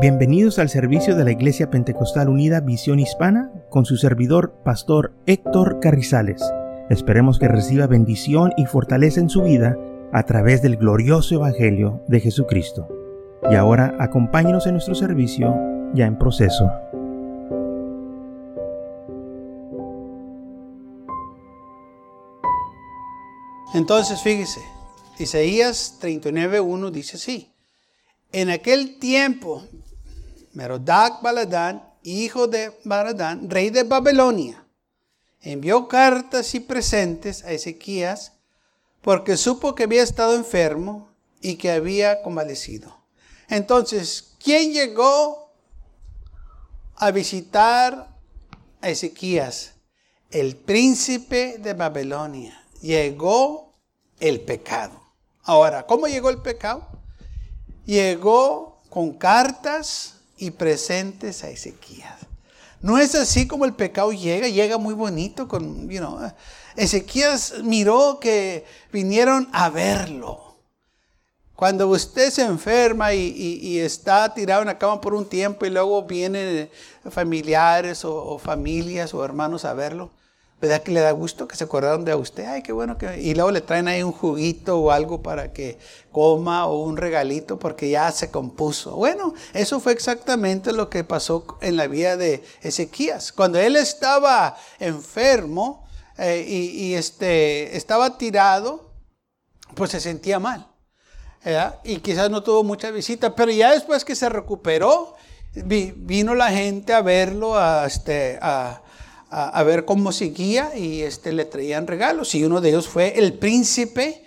Bienvenidos al servicio de la Iglesia Pentecostal Unida Visión Hispana con su servidor, Pastor Héctor Carrizales. Esperemos que reciba bendición y fortaleza en su vida a través del glorioso Evangelio de Jesucristo. Y ahora acompáñenos en nuestro servicio ya en proceso. Entonces, fíjese, Isaías 39.1 dice así. En aquel tiempo Merodac Baladán, hijo de Baladán, rey de Babilonia, envió cartas y presentes a Ezequías porque supo que había estado enfermo y que había convalecido. Entonces, ¿quién llegó a visitar a Ezequías? El príncipe de Babilonia. Llegó el pecado. Ahora, ¿cómo llegó el pecado? Llegó con cartas y presentes a Ezequías. No es así como el pecado llega, llega muy bonito con, you know, Ezequías miró que vinieron a verlo. Cuando usted se enferma y, está tirado en la cama por un tiempo y luego vienen familiares o, o familias o hermanos a verlo, ¿Verdad que le da gusto que se acordaron de usted? Ay, qué bueno que... Y luego le traen ahí un juguito o algo para que coma o un regalito porque ya se compuso. Bueno, eso fue exactamente lo que pasó en la vida de Ezequías. Cuando él estaba enfermo eh, y, este, estaba tirado, pues se sentía mal. Y quizás no tuvo mucha visita, pero ya después que se recuperó, vino la gente a verlo, a, este, a a, ver cómo seguía y este, le traían regalos. Y uno de ellos fue el príncipe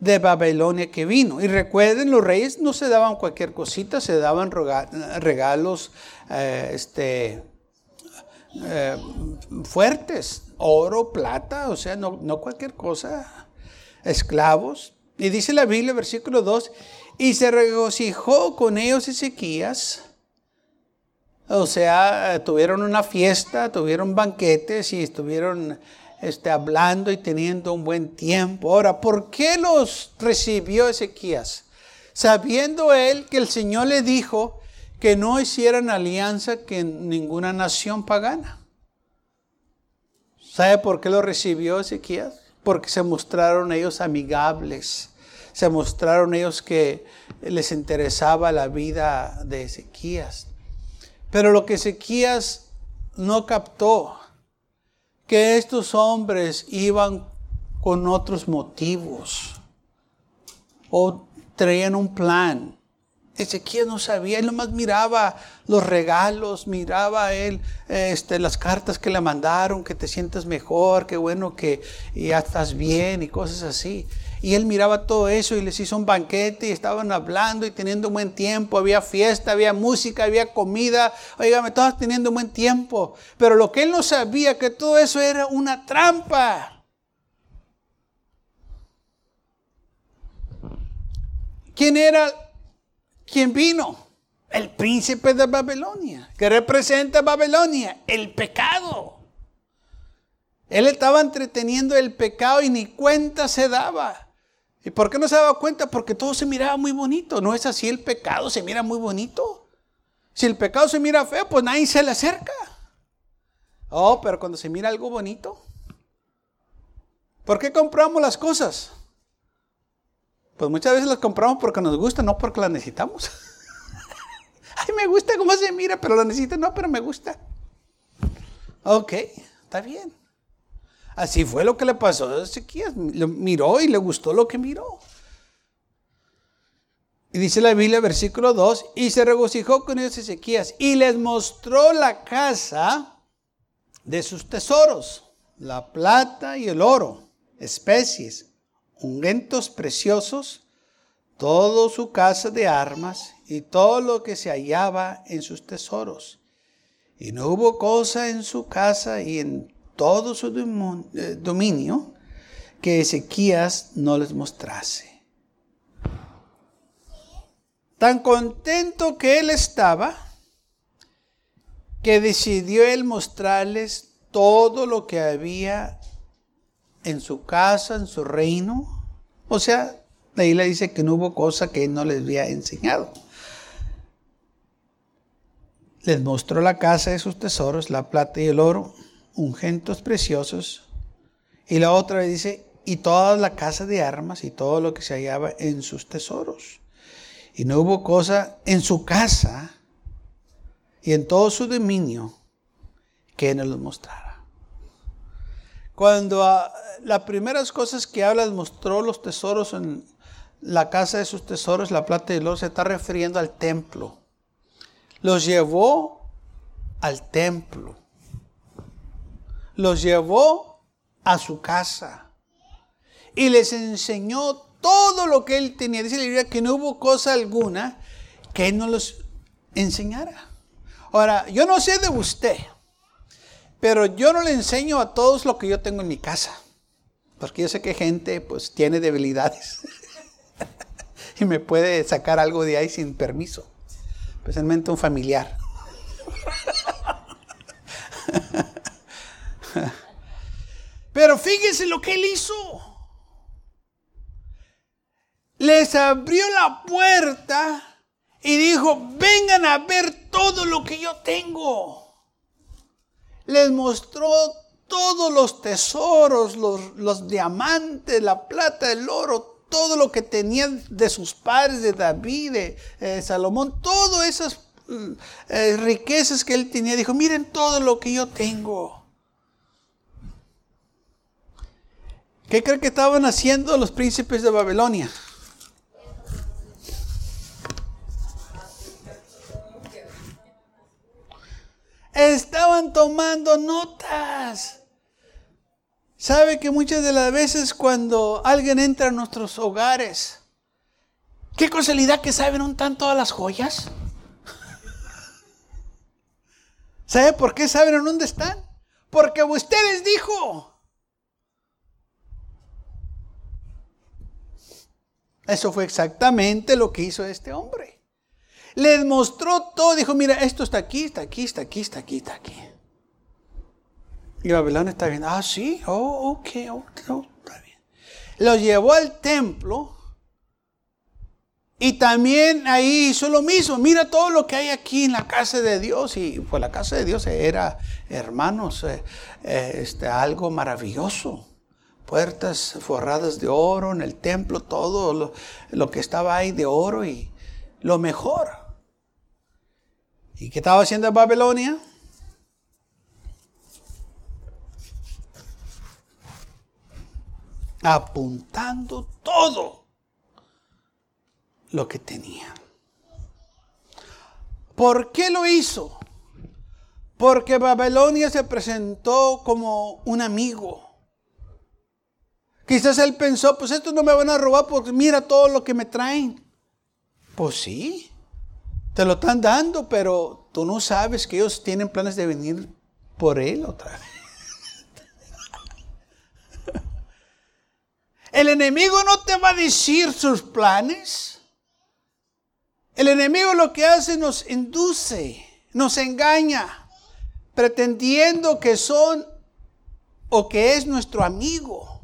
de Babilonia que vino. Y recuerden, los reyes no se daban cualquier cosita, se daban regalos eh, este, eh, fuertes, oro, plata, o sea, no, no cualquier cosa, esclavos. Y dice la Biblia, versículo 2, y se regocijó con ellos Ezequías o sea, tuvieron una fiesta, tuvieron banquetes y estuvieron este, hablando y teniendo un buen tiempo. Ahora, ¿por qué los recibió Ezequías? Sabiendo él que el Señor le dijo que no hicieran alianza con ninguna nación pagana. ¿Sabe por qué lo recibió Ezequías? Porque se mostraron ellos amigables. Se mostraron ellos que les interesaba la vida de Ezequías. Pero lo que Ezequías no captó, que estos hombres iban con otros motivos o traían un plan. Ezequías no sabía, él nomás miraba los regalos, miraba él este, las cartas que le mandaron, que te sientes mejor, que bueno que ya estás bien y cosas así. Y él miraba todo eso y les hizo un banquete y estaban hablando y teniendo un buen tiempo. Había fiesta, había música, había comida. Oígame, todos teniendo un buen tiempo. Pero lo que él no sabía, que todo eso era una trampa. ¿Quién era quien vino? El príncipe de Babilonia, que representa Babilonia, el pecado. Él estaba entreteniendo el pecado y ni cuenta se daba. ¿Y por qué no se daba cuenta? Porque todo se miraba muy bonito. ¿No es así el pecado? Se mira muy bonito. Si el pecado se mira feo, pues nadie se le acerca. Oh, pero cuando se mira algo bonito. ¿Por qué compramos las cosas? Pues muchas veces las compramos porque nos gusta, no porque las necesitamos. Ay, me gusta cómo se mira, pero lo necesito, no, pero me gusta. Ok, está bien. Así fue lo que le pasó a Ezequías. Miró y le gustó lo que miró. Y dice la Biblia, versículo 2, y se regocijó con ellos Ezequías y les mostró la casa de sus tesoros, la plata y el oro, especies, ungüentos preciosos, toda su casa de armas y todo lo que se hallaba en sus tesoros. Y no hubo cosa en su casa y en todo su eh, dominio que Ezequías no les mostrase. Tan contento que él estaba, que decidió él mostrarles todo lo que había en su casa, en su reino. O sea, ahí le dice que no hubo cosa que él no les había enseñado. Les mostró la casa de sus tesoros, la plata y el oro, ungüentos preciosos. Y la otra dice, y toda la casa de armas y todo lo que se hallaba en sus tesoros. Y no hubo cosa en su casa y en todo su dominio que no los mostrara. Cuando ah, las primeras cosas que habla mostró los tesoros en la casa de sus tesoros, la plata y el oro, se está refiriendo al templo. Los llevó al templo. Los llevó a su casa y les enseñó todo lo que él tenía. Dice la Biblia que no hubo cosa alguna que él no los enseñara. Ahora, yo no sé de usted, pero yo no le enseño a todos lo que yo tengo en mi casa. Porque yo sé que gente pues tiene debilidades. y me puede sacar algo de ahí sin permiso. Especialmente un familiar. Pero fíjense lo que él hizo les abrió la puerta y dijo, vengan a ver todo lo que yo tengo. Les mostró todos los tesoros, los, diamantes, la plata, el oro, todo lo que tenían de sus padres, de David, de Salomón, todas esas mm, eh, riquezas que él tenía. Dijo, miren todo lo que yo tengo. ¿Qué creen que estaban haciendo los príncipes de Babilonia? estaban tomando notas. ¿Sabe que muchas de las veces cuando alguien entra a nuestros hogares, qué casualidad que saben un tanto todas las joyas? ¿Sabe por qué saben dónde están? Porque ustedes dijo. Eso fue exactamente lo que hizo este hombre. Les mostró todo. Dijo, mira, esto está aquí, está aquí, está aquí, está aquí, está aquí. Y Babilonia está viendo, ah, sí, oh, ok, oh, está bien. Lo llevó al templo. Y también ahí hizo lo mismo. Mira todo lo que hay aquí en la casa de Dios. Y pues la casa de Dios era, hermanos, eh, eh, este, algo maravilloso. Puertas forradas de oro en el templo, todo lo, que estaba ahí de oro y lo mejor. ¿Y qué estaba haciendo Babilonia? Apuntando todo lo que tenía. ¿Por qué lo hizo? Porque Babilonia se presentó como un amigo. Quizás él pensó, pues esto no me van a robar porque mira todo lo que me traen. Pues sí, te lo están dando, pero tú no sabes que ellos tienen planes de venir por él otra vez. El enemigo no te va a decir sus planes. El enemigo lo que hace nos induce, nos engaña, pretendiendo que son o que es nuestro amigo.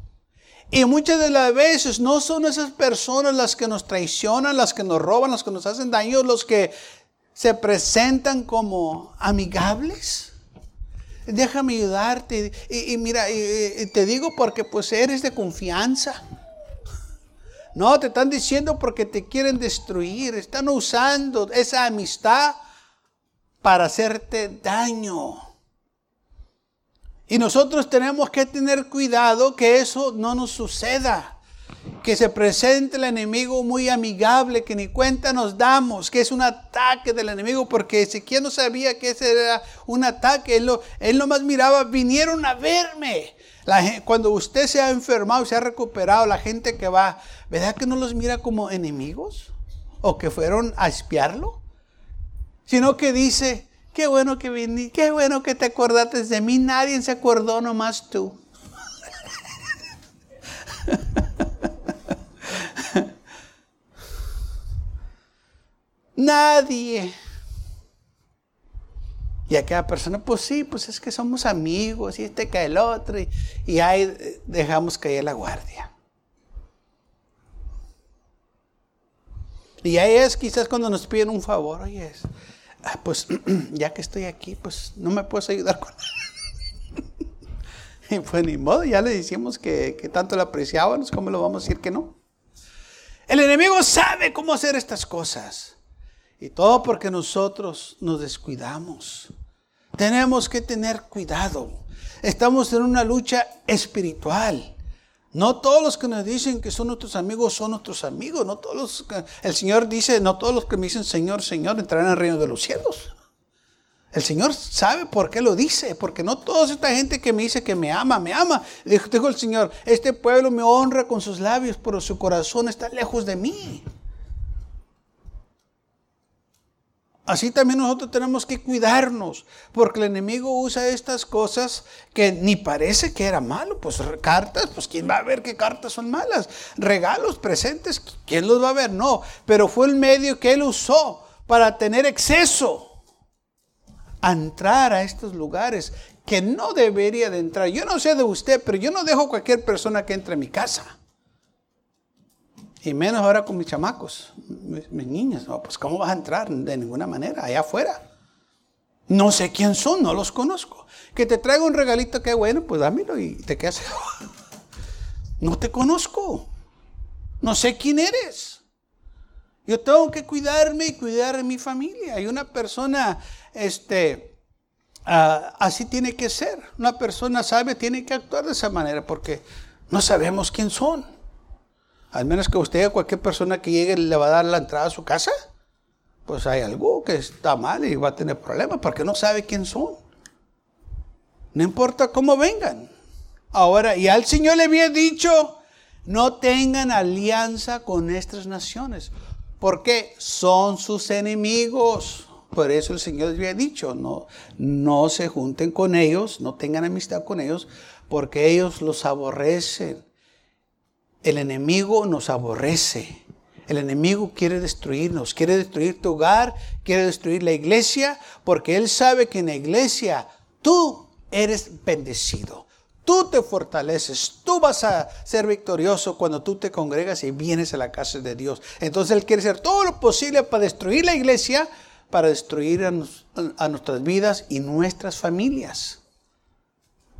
Y muchas de las veces no son esas personas las que nos traicionan, las que nos roban, las que nos hacen daño, los que se presentan como amigables. Déjame ayudarte. Y, mira, te digo porque pues eres de confianza. No, te están diciendo porque te quieren destruir. Están usando esa amistad para hacerte daño. Y nosotros tenemos que tener cuidado que eso no nos suceda. Que se presente el enemigo muy amigable, que ni cuenta nos damos, que es un ataque del enemigo, porque Ezequiel no sabía que ese era un ataque. Él, lo, él nomás miraba, vinieron a verme. cuando usted se ha enfermado, se ha recuperado, la gente que va, ¿verdad que no los mira como enemigos? ¿O que fueron a espiarlo? Sino que dice, Qué bueno que viniste, qué bueno que te acordaste de mí. Nadie se acordó, nomás tú. Nadie. Y aquella persona, pues sí, pues es que somos amigos, y este cae el otro, y, ahí dejamos caer la guardia. Y ahí es quizás cuando nos piden un favor, oye, ah, pues ya que estoy aquí, pues no me puedes ayudar con Y pues ni modo, ya le decimos que, que tanto le apreciábamos, ¿cómo le vamos a decir que no? El enemigo sabe cómo hacer estas cosas. Y todo porque nosotros nos descuidamos. Tenemos que tener cuidado. Estamos en una lucha espiritual. No todos los que nos dicen que son nuestros amigos son nuestros amigos. No todos los el Señor dice, no todos los que me dicen Señor, Señor entrarán al reino de los cielos. El Señor sabe por qué lo dice, porque no toda esta gente que me dice que me ama, me ama. Dijo, dijo el Señor, este pueblo me honra con sus labios, pero su corazón está lejos de mí. Así también nosotros tenemos que cuidarnos, porque el enemigo usa estas cosas que ni parece que era malo. Pues cartas, pues ¿quién va a ver qué cartas son malas? Regalos, presentes, ¿quién los va a ver? No, pero fue el medio que él usó para tener exceso a entrar a estos lugares que no debería de entrar. Yo no sé de usted, pero yo no dejo cualquier persona que entre a mi casa. Y menos ahora con mis chamacos, mis, niñas. No, pues ¿cómo vas a entrar? De ninguna manera, allá afuera. No sé quién son, no los conozco. Que te traiga un regalito, qué bueno, pues dámelo y te quedas. no te conozco. No sé quién eres. Yo tengo que cuidarme y cuidar a mi familia. Y una persona, este, ah, así tiene que ser. Una persona sabe, tiene que actuar de esa manera porque no sabemos quién son. Al menos que usted a cualquier persona que llegue le va a dar la entrada a su casa, pues hay algo que está mal y va a tener problemas porque no sabe quién son. No importa cómo vengan. Ahora, y al Señor le había dicho, no tengan alianza con estas naciones, porque son sus enemigos. Por eso el Señor les había dicho, no, no se junten con ellos, no tengan amistad con ellos, porque ellos los aborrecen. El enemigo nos aborrece. El enemigo quiere destruirnos, quiere destruir tu hogar, quiere destruir la iglesia, porque él sabe que en la iglesia tú eres bendecido. Tú te fortaleces, tú vas a ser victorioso cuando tú te congregas y vienes a la casa de Dios. Entonces Él quiere hacer todo lo posible para destruir la iglesia, para destruir a, nuestras vidas y nuestras familias.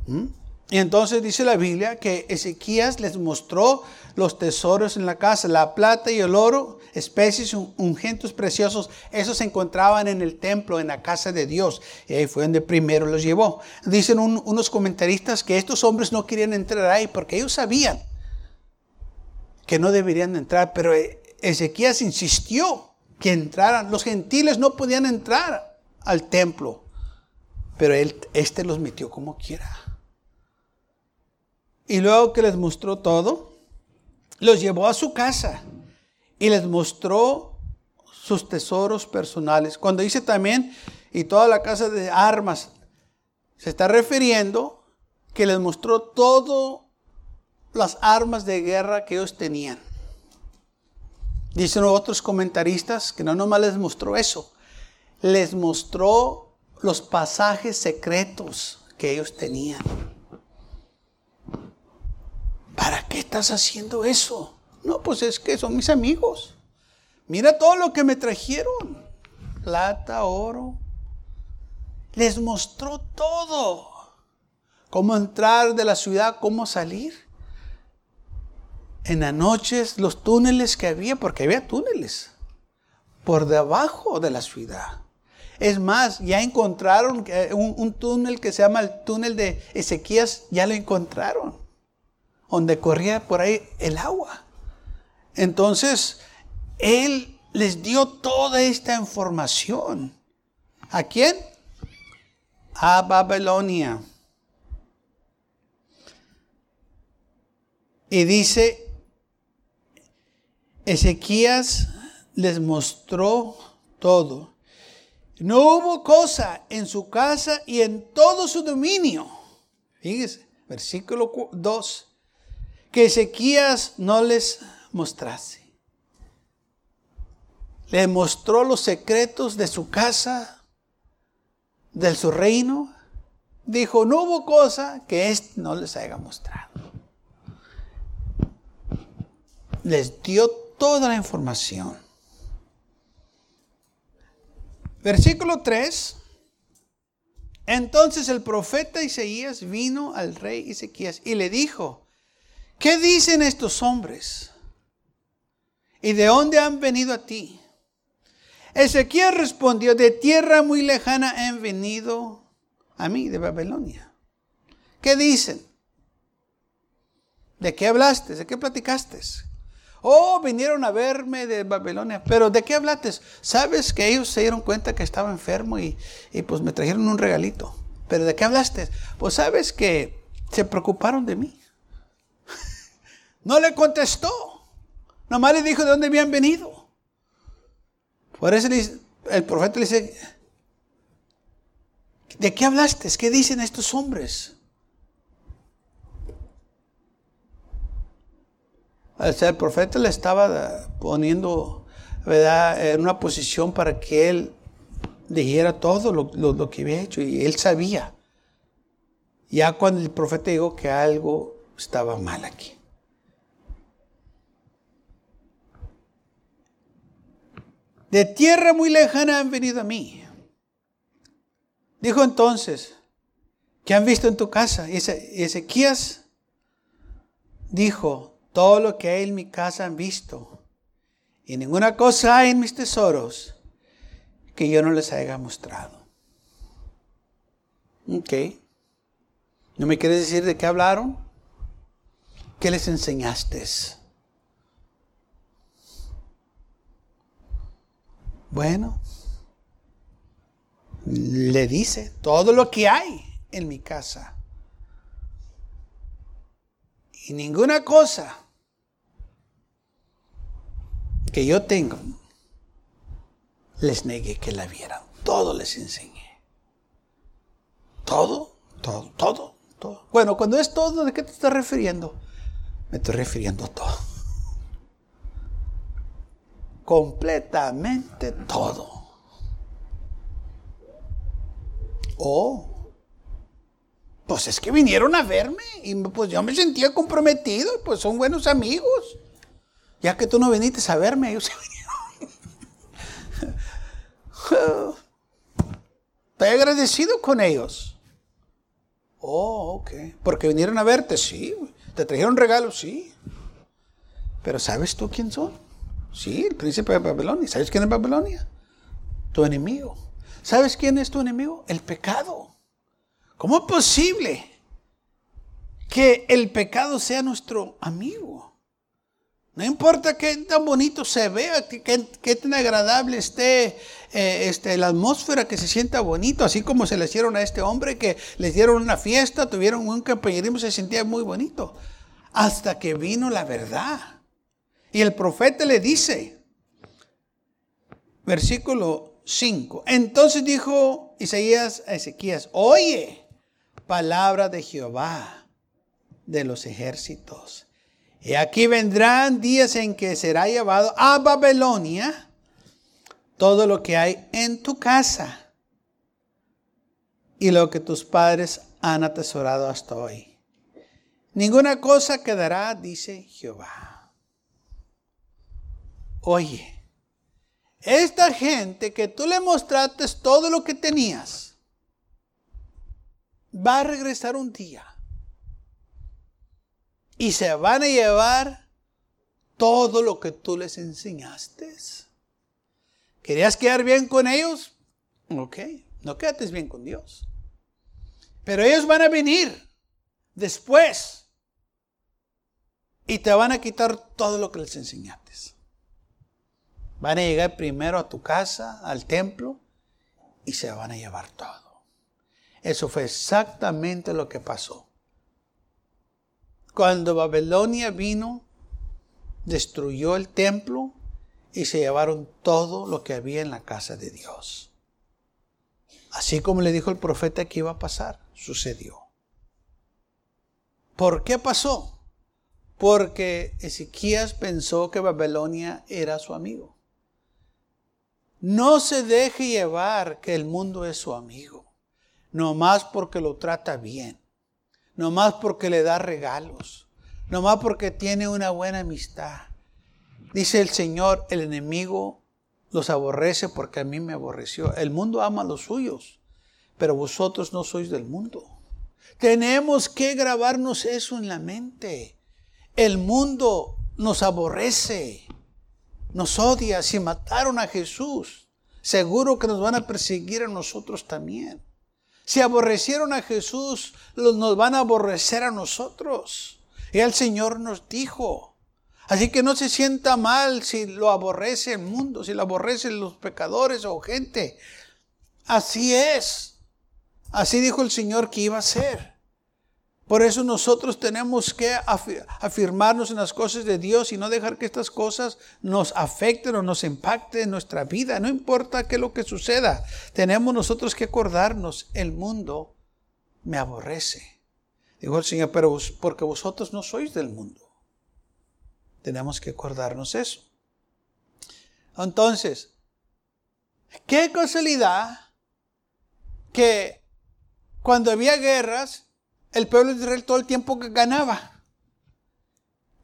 ¿Mm? Y entonces dice la Biblia que Ezequías les mostró los tesoros en la casa, la plata y el oro, especies, ungentes preciosos, esos se encontraban en el templo, en la casa de Dios. Y ahí fue donde primero los llevó. Dicen unos comentaristas que estos hombres no querían entrar ahí porque ellos sabían que no deberían entrar, pero Ezequías insistió que entraran. Los gentiles no podían entrar al templo, pero él, este los metió como quiera. Y luego que les mostró todo, los llevó a su casa y les mostró sus tesoros personales. Cuando dice también, y toda la casa de armas, se está refiriendo que les mostró todas las armas de guerra que ellos tenían. Dicen otros comentaristas que no nomás les mostró eso, les mostró los pasajes secretos que ellos tenían. ¿Para qué estás haciendo eso? No, pues es que son mis amigos. Mira todo lo que me trajeron. Plata, oro. Les mostró todo. Cómo entrar de la ciudad, cómo salir. En las noches, los túneles que había, porque había túneles por debajo de la ciudad. Es más, ya encontraron un, un túnel que se llama el túnel de Ezequías, ya lo encontraron donde corría por ahí el agua. Entonces, Él les dio toda esta información. ¿A quién? A Babilonia. Y dice, Ezequías les mostró todo. No hubo cosa en su casa y en todo su dominio. Fíjese, versículo 2 que Ezequías no les mostrase. Le mostró los secretos de su casa, de su reino. Dijo, no hubo cosa que éste no les haya mostrado. Les dio toda la información. Versículo 3. Entonces el profeta Isaías vino al rey Ezequías y le dijo, ¿qué dicen estos hombres? ¿Y de dónde han venido a ti? Ezequías respondió, de tierra muy lejana han venido a mí, de Babilonia. ¿Qué dicen? ¿De qué hablaste? ¿De qué platicaste? Oh, vinieron a verme de Babilonia. Pero ¿de qué hablaste? Sabes que ellos se dieron cuenta que estaba enfermo y, y pues me trajeron un regalito. Pero ¿de qué hablaste? Pues sabes que se preocuparon de mí. No le contestó. Nomás le dijo de dónde habían venido. Por eso el profeta le dice, ¿de qué hablaste? ¿Qué dicen estos hombres? el profeta le estaba poniendo en una posición para que él dijera todo lo, que había hecho y él sabía. Ya cuando el profeta dijo que algo estaba mal aquí. De tierra muy lejana han venido a mí. Dijo entonces, ¿qué han visto en tu casa? Y Ezequías dijo, todo lo que hay en mi casa han visto. Y ninguna cosa hay en mis tesoros que yo no les haya mostrado. Ok. ¿No me quieres decir de qué hablaron? ¿Qué les enseñaste? Bueno, le dice todo lo que hay en mi casa. Y ninguna cosa que yo tengo, les negué que la vieran. Todo les enseñé. Todo, todo, todo, todo. Bueno, cuando es todo, ¿de qué te estás refiriendo? Me estoy refiriendo a todo. Completamente todo. Oh, pues es que vinieron a verme y pues yo me sentía comprometido, pues son buenos amigos. Ya que tú no viniste a verme, ellos se vinieron. Estoy agradecido con ellos. Oh, ok. Porque vinieron a verte, sí. Te trajeron regalos, sí. Pero ¿sabes tú quién son? Sí, el príncipe de Babilonia. ¿Sabes quién es Babilonia? Tu enemigo. ¿Sabes quién es tu enemigo? El pecado. ¿Cómo es posible que el pecado sea nuestro amigo? No importa qué tan bonito se vea, qué, tan agradable esté eh, este, la atmósfera, que se sienta bonito, así como se le hicieron a este hombre, que les dieron una fiesta, tuvieron un compañerismo, se sentía muy bonito. Hasta que vino la verdad. Y el profeta le dice, versículo 5, entonces dijo Isaías a Ezequías, oye, palabra de Jehová de los ejércitos y aquí vendrán días en que será llevado a Babilonia todo lo que hay en tu casa y lo que tus padres han atesorado hasta hoy. Ninguna cosa quedará, dice Jehová. Oye, esta gente que tú le mostraste todo lo que tenías, va a regresar un día y se van a llevar todo lo que tú les enseñaste. ¿Querías quedar bien con ellos? Ok, no quedates bien con Dios. Pero ellos van a venir después y te van a quitar todo lo que les enseñaste. Van a llegar primero a tu casa, al templo, y se van a llevar todo. Eso fue exactamente lo que pasó. Cuando Babilonia vino, destruyó el templo y se llevaron todo lo que había en la casa de Dios. Así como le dijo el profeta que iba a pasar, sucedió. ¿Por qué pasó? Porque Ezequías pensó que Babilonia era su amigo. No se deje llevar que el mundo es su amigo, no más porque lo trata bien nomás porque le da regalos, nomás porque tiene una buena amistad. Dice el Señor, el enemigo los aborrece porque a mí me aborreció. El mundo ama a los suyos, pero vosotros no sois del mundo. Tenemos que grabarnos eso en la mente. El mundo nos aborrece, nos odia. Si mataron a Jesús, seguro que nos van a perseguir a nosotros también. Si aborrecieron a Jesús, nos van a aborrecer a nosotros. Y el Señor nos dijo, Así que no se sienta mal si lo aborrece el mundo, si lo aborrecen los pecadores o gente. Así es. Así dijo el Señor que iba a ser. Por eso nosotros tenemos que afirmarnos en las cosas de Dios y no dejar que estas cosas nos afecten o nos impacten en nuestra vida. No importa qué es lo que suceda. Tenemos nosotros que acordarnos, el mundo me aborrece. Dijo el Señor, pero porque vosotros no sois del mundo. Tenemos que acordarnos eso. Entonces, qué casualidad que cuando había guerras, el pueblo de Israel todo el tiempo ganaba.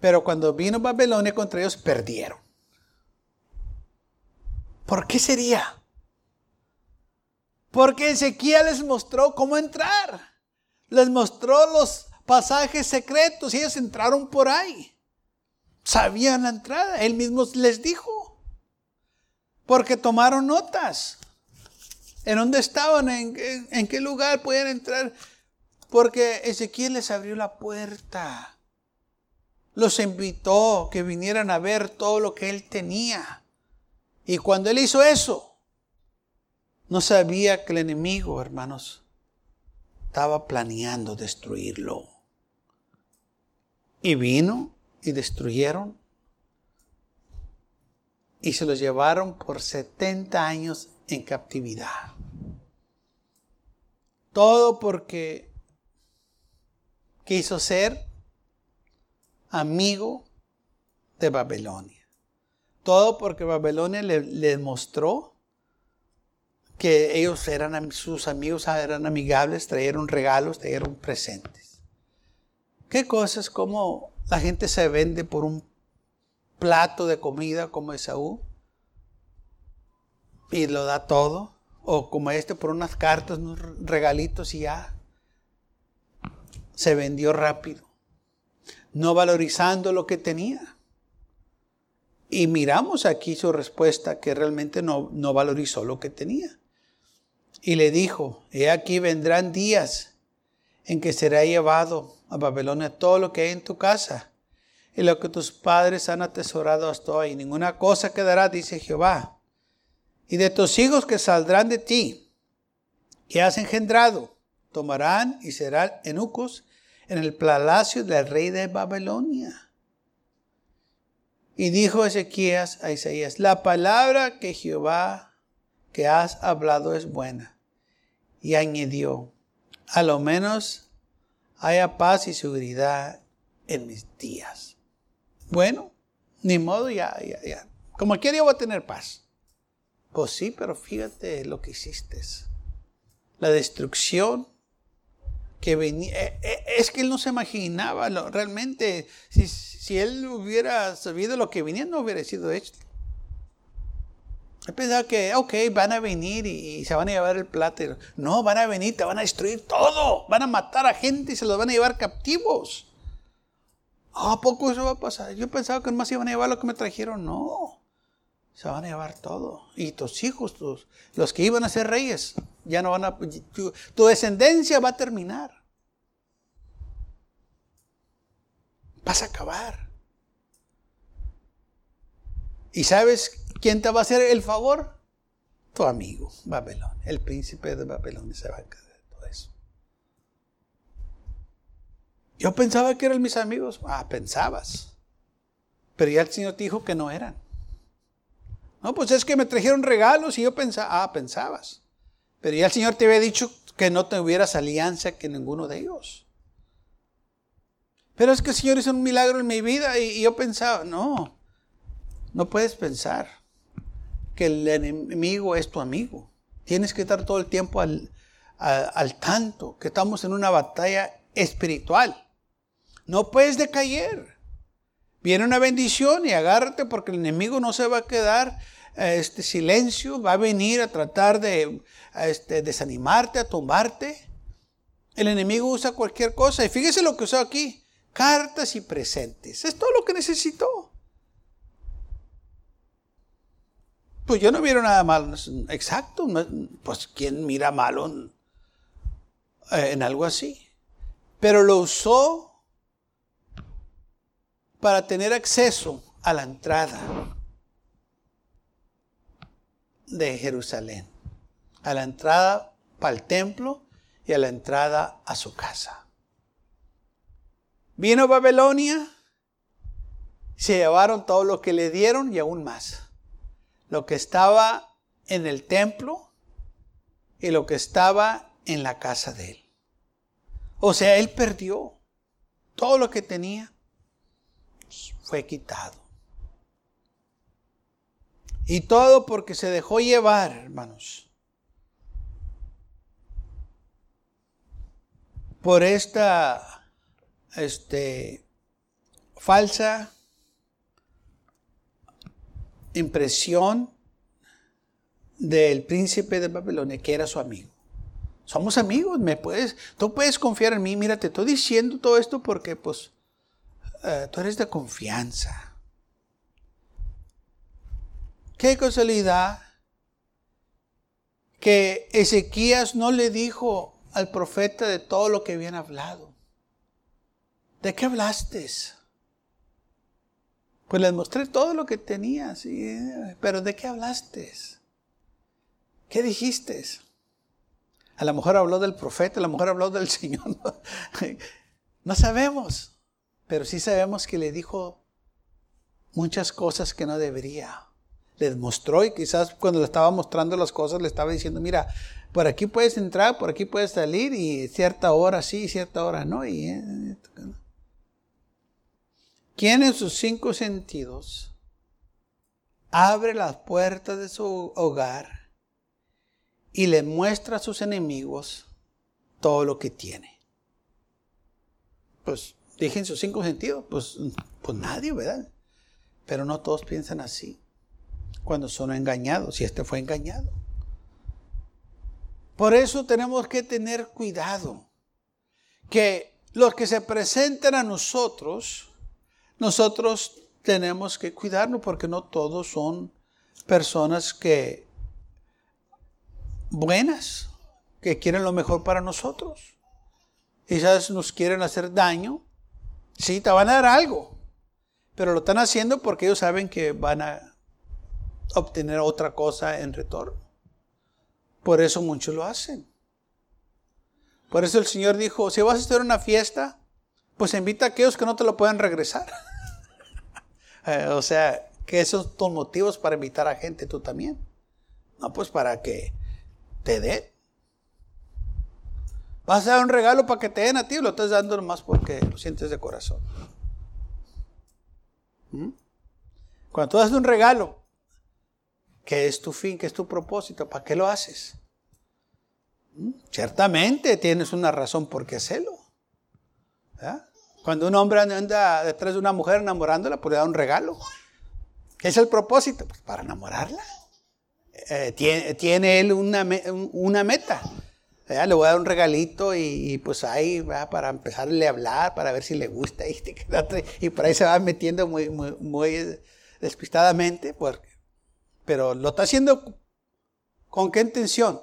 Pero cuando vino Babilonia contra ellos, perdieron. ¿Por qué sería? Porque Ezequiel les mostró cómo entrar. Les mostró los pasajes secretos y ellos entraron por ahí sabían la entrada. Él mismo les dijo. Porque tomaron notas. ¿En dónde estaban? ¿En, qué lugar podían entrar? Porque Ezequiel les abrió la puerta. Los invitó que vinieran a ver todo lo que él tenía. Y cuando él hizo eso, no sabía que el enemigo, hermanos, estaba planeando destruirlo. Y vino y destruyeron y se los llevaron por 70 años en captividad. Todo porque quiso ser amigo de Babilonia. Todo porque Babilonia le, mostró que ellos eran sus amigos, eran amigables, trajeron regalos, trajeron presentes. ¿Qué cosas como la gente se vende por un plato de comida como Esaú y lo da todo. O como este por unas cartas, unos regalitos y ya. Se vendió rápido. No valorizando lo que tenía. Y miramos aquí su respuesta que realmente no, no valorizó lo que tenía. Y le dijo, he aquí vendrán días en que será llevado a Babilonia todo lo que hay en tu casa y lo que tus padres han atesorado hasta hoy. Ninguna cosa quedará, dice Jehová. Y de tus hijos que saldrán de ti, que has engendrado, tomarán y serán eunucos en el palacio del rey de Babilonia. Y dijo Ezequías a Isaías, la palabra que Jehová que has hablado es buena. Y añadió, a lo menos haya paz y seguridad en mis días. Bueno, ni modo, ya, ya, ya. Como quiera voy a tener paz. Pues sí, pero fíjate lo que hiciste. La destrucción que venía. Eh, eh, es que él no se imaginaba realmente. Si, si, él hubiera sabido lo que venía, no hubiera sido hecho. Él pensaba que, ok, van a venir y, se van a llevar el plátano. No, van a venir, te van a destruir todo. Van a matar a gente y se los van a llevar captivos. ¿A poco eso va a pasar? Yo pensaba que más iban a llevar lo que me trajeron. No. Se van a llevar todo. Y tus hijos, tus, los que iban a ser reyes, ya no van a. Tu, tu descendencia va a terminar. Vas a acabar. ¿Y sabes ¿Quién te va a hacer el favor? Tu amigo, Babelón. El príncipe de Babelón se va a encargar de todo eso. Yo pensaba que eran mis amigos. Ah, pensabas. Pero ya el Señor te dijo que no eran. No, pues es que me trajeron regalos y yo pensaba, ah, pensabas. Pero ya el Señor te había dicho que no tuvieras alianza que ninguno de ellos. Pero es que el Señor hizo un milagro en mi vida y yo pensaba, no, no puedes pensar que el enemigo es tu amigo. Tienes que estar todo el tiempo al, al, tanto que estamos en una batalla espiritual. No puedes decaer. Viene una bendición y agárrate porque el enemigo no se va a quedar este silencio, va a venir a tratar de este, desanimarte, a tumbarte. El enemigo usa cualquier cosa. Y fíjese lo que usó aquí. Cartas y presentes. Es todo lo que necesitó. Pues yo no miro nada malo. Exacto. Pues ¿quién mira malo en, en algo así? Pero lo usó para tener acceso a la entrada de Jerusalén, a la entrada para el templo y a la entrada a su casa. Vino Babilonia, se llevaron todo lo que le dieron y aún más. Lo que estaba en el templo y lo que estaba en la casa de él. O sea, él perdió todo lo que tenía, fue quitado. Y todo porque se dejó llevar, hermanos, por esta este, falsa impresión del príncipe de Babilonia, que era su amigo. Somos amigos, me puedes, tú puedes confiar en mí. Mira, te estoy diciendo todo esto porque, pues, eh, tú eres de confianza. Qué casualidad que Ezequías no le dijo al profeta de todo lo que habían hablado. ¿De qué hablaste? Pues les mostré todo lo que tenías, pero ¿de qué hablaste? ¿Qué dijiste? A lo mejor habló del profeta, a lo mejor habló del Señor. No sabemos, pero sí sabemos que le dijo muchas cosas que no debería les mostró y quizás cuando le estaba mostrando las cosas le estaba diciendo, mira, por aquí puedes entrar, por aquí puedes salir y cierta hora sí, cierta hora no. Eh, ¿Quién en sus cinco sentidos abre las puertas de su hogar y le muestra a sus enemigos todo lo que tiene? Pues dije sus cinco sentidos, pues, pues nadie, ¿verdad? Pero no todos piensan así cuando son engañados, y este fue engañado. Por eso tenemos que tener cuidado, que los que se presenten a nosotros, nosotros tenemos que cuidarnos porque no todos son personas que buenas, que quieren lo mejor para nosotros. Quizás nos quieren hacer daño. Sí, te van a dar algo, pero lo están haciendo porque ellos saben que van a obtener otra cosa en retorno. Por eso muchos lo hacen. Por eso el Señor dijo, si vas a hacer una fiesta, pues invita a aquellos que no te lo puedan regresar. Eh, o sea, que esos son motivos para invitar a gente tú también. No, pues para que te dé. Vas a dar un regalo para que te den a ti, lo estás dando nomás porque lo sientes de corazón. ¿Mm? Cuando tú das un regalo ¿Qué es tu fin? ¿Qué es tu propósito? ¿Para qué lo haces? ¿Mm? Ciertamente tienes una razón por qué hacerlo. Cuando un hombre anda detrás de una mujer enamorándola, pues le da un regalo. ¿Qué es el propósito? Pues para enamorarla. Eh, tiene, él una, meta. Le voy a dar un regalito y, pues ahí va para empezarle a hablar, para ver si le gusta. Y, y por ahí se va metiendo muy, muy, muy despistadamente, porque pero lo está haciendo con qué intención?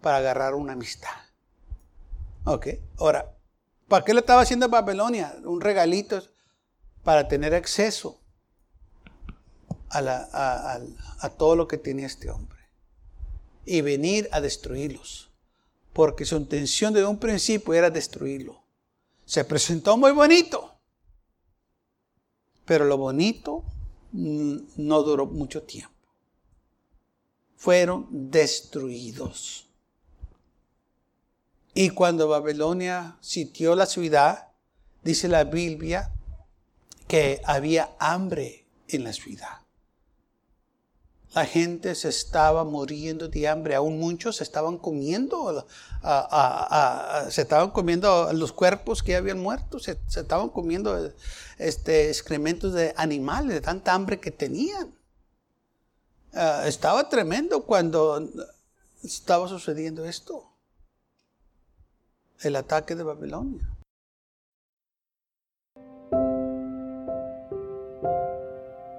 Para agarrar una amistad. Ok, ahora, ¿para qué lo estaba haciendo Babilonia? Un regalito para tener acceso a, a todo lo que tenía este hombre. Y venir a destruirlos. Porque su intención desde un principio era destruirlo. Se presentó muy bonito. Pero lo bonito no duró mucho tiempo fueron destruidos. Y cuando Babilonia sitió la ciudad, dice la Biblia que había hambre en la ciudad. La gente se estaba muriendo de hambre, aún muchos se estaban comiendo, se estaban comiendo los cuerpos que habían muerto, se, estaban comiendo este, excrementos de animales, de tanta hambre que tenían. Ah, estaba tremendo cuando estaba sucediendo esto. El ataque de Babilonia.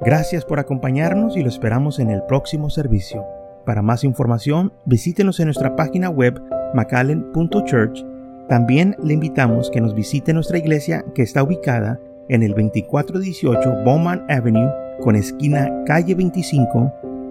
Gracias por acompañarnos y lo esperamos en el próximo servicio. Para más información, visítenos en nuestra página web macallen.church. También le invitamos que nos visite nuestra iglesia que está ubicada en el 2418 Bowman Avenue con esquina calle 25